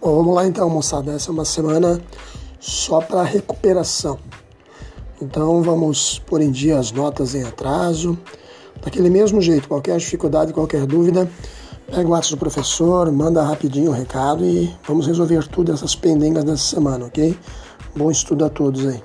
Bom, vamos lá então, moçada. Essa é uma semana só para recuperação. Então vamos pôr em dia as notas em atraso. Daquele mesmo jeito, qualquer dificuldade, qualquer dúvida, pega o WhatsApp do professor, manda rapidinho o recado e vamos resolver tudo essas pendengas dessa semana, ok? Bom estudo a todos aí.